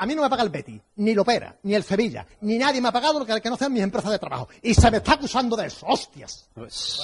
A mí no me paga el Betty, ni el Opera, ni el Sevilla, ni nadie me ha pagado lo que, que no sean mis empresas de trabajo. Y se me está acusando de eso, hostias. Pues,